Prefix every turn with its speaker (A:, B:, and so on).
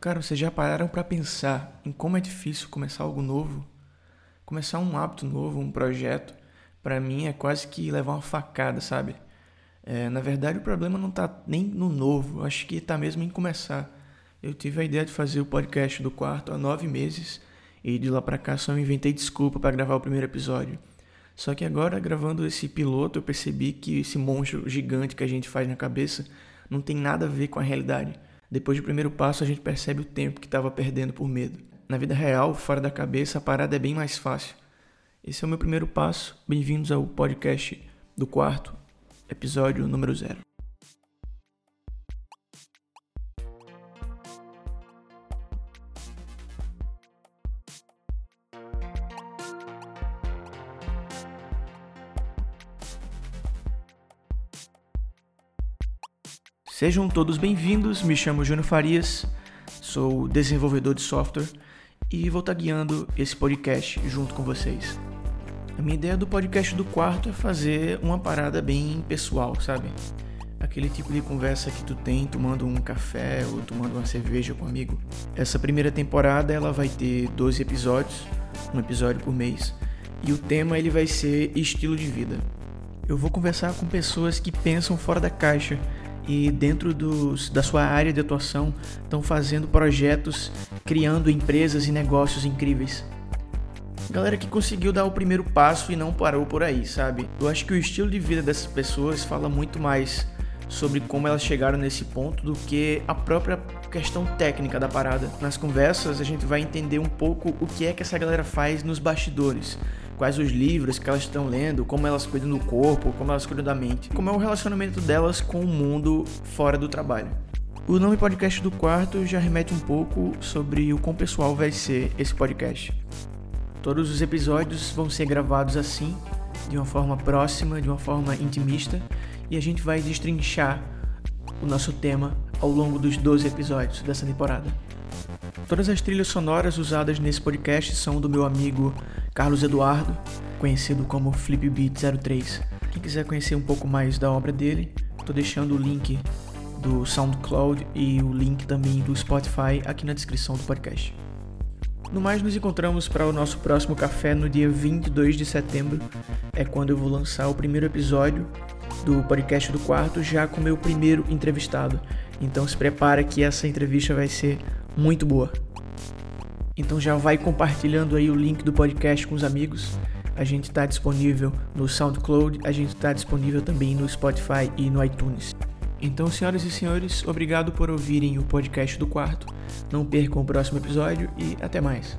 A: Cara, vocês já pararam para pensar em como é difícil começar algo novo? Começar um hábito novo, um projeto, para mim é quase que levar uma facada, sabe? É, na verdade, o problema não tá nem no novo, acho que tá mesmo em começar. Eu tive a ideia de fazer o podcast do quarto há nove meses e de lá pra cá só me inventei desculpa para gravar o primeiro episódio. Só que agora, gravando esse piloto, eu percebi que esse monstro gigante que a gente faz na cabeça não tem nada a ver com a realidade. Depois do primeiro passo, a gente percebe o tempo que estava perdendo por medo. Na vida real, fora da cabeça, a parada é bem mais fácil. Esse é o meu primeiro passo. Bem-vindos ao podcast do quarto, episódio número zero. Sejam todos bem-vindos, me chamo Júnior Farias, sou desenvolvedor de software e vou estar guiando esse podcast junto com vocês. A minha ideia do podcast do quarto é fazer uma parada bem pessoal, sabe? Aquele tipo de conversa que tu tem tomando um café ou tomando uma cerveja com um amigo. Essa primeira temporada ela vai ter 12 episódios, um episódio por mês, e o tema ele vai ser estilo de vida. Eu vou conversar com pessoas que pensam fora da caixa e dentro da sua área de atuação estão fazendo projetos, criando empresas e negócios incríveis. Galera que conseguiu dar o primeiro passo e não parou por aí, sabe? Eu acho que o estilo de vida dessas pessoas fala muito mais sobre como elas chegaram nesse ponto do que a própria questão técnica da parada. Nas conversas a gente vai entender um pouco o que é que essa galera faz nos bastidores, quais os livros que elas estão lendo, como elas cuidam do corpo, como elas cuidam da mente, como é o relacionamento delas com o mundo fora do trabalho. O nome podcast do quarto já remete um pouco sobre o quão pessoal vai ser esse podcast. Todos os episódios vão ser gravados assim, de uma forma próxima, de uma forma intimista, e a gente vai destrinchar o nosso tema ao longo dos 12 episódios dessa temporada. Todas as trilhas sonoras usadas nesse podcast são do meu amigo Carlos Eduardo, conhecido como FlipBeat03. Quem quiser conhecer um pouco mais da obra dele, estou deixando o link do SoundCloud e o link também do Spotify aqui na descrição do podcast. No mais, nos encontramos para o nosso próximo café no dia 22 de setembro. É quando eu vou lançar o primeiro episódio do podcast do quarto, já com meu primeiro entrevistado. Então se prepara que essa entrevista vai ser muito boa. Então já vai compartilhando aí o link do podcast com os amigos. A gente está disponível no SoundCloud, a gente está disponível também no Spotify e no iTunes. Então, senhoras e senhores, obrigado por ouvirem o podcast do quarto. Não percam o próximo episódio e até mais.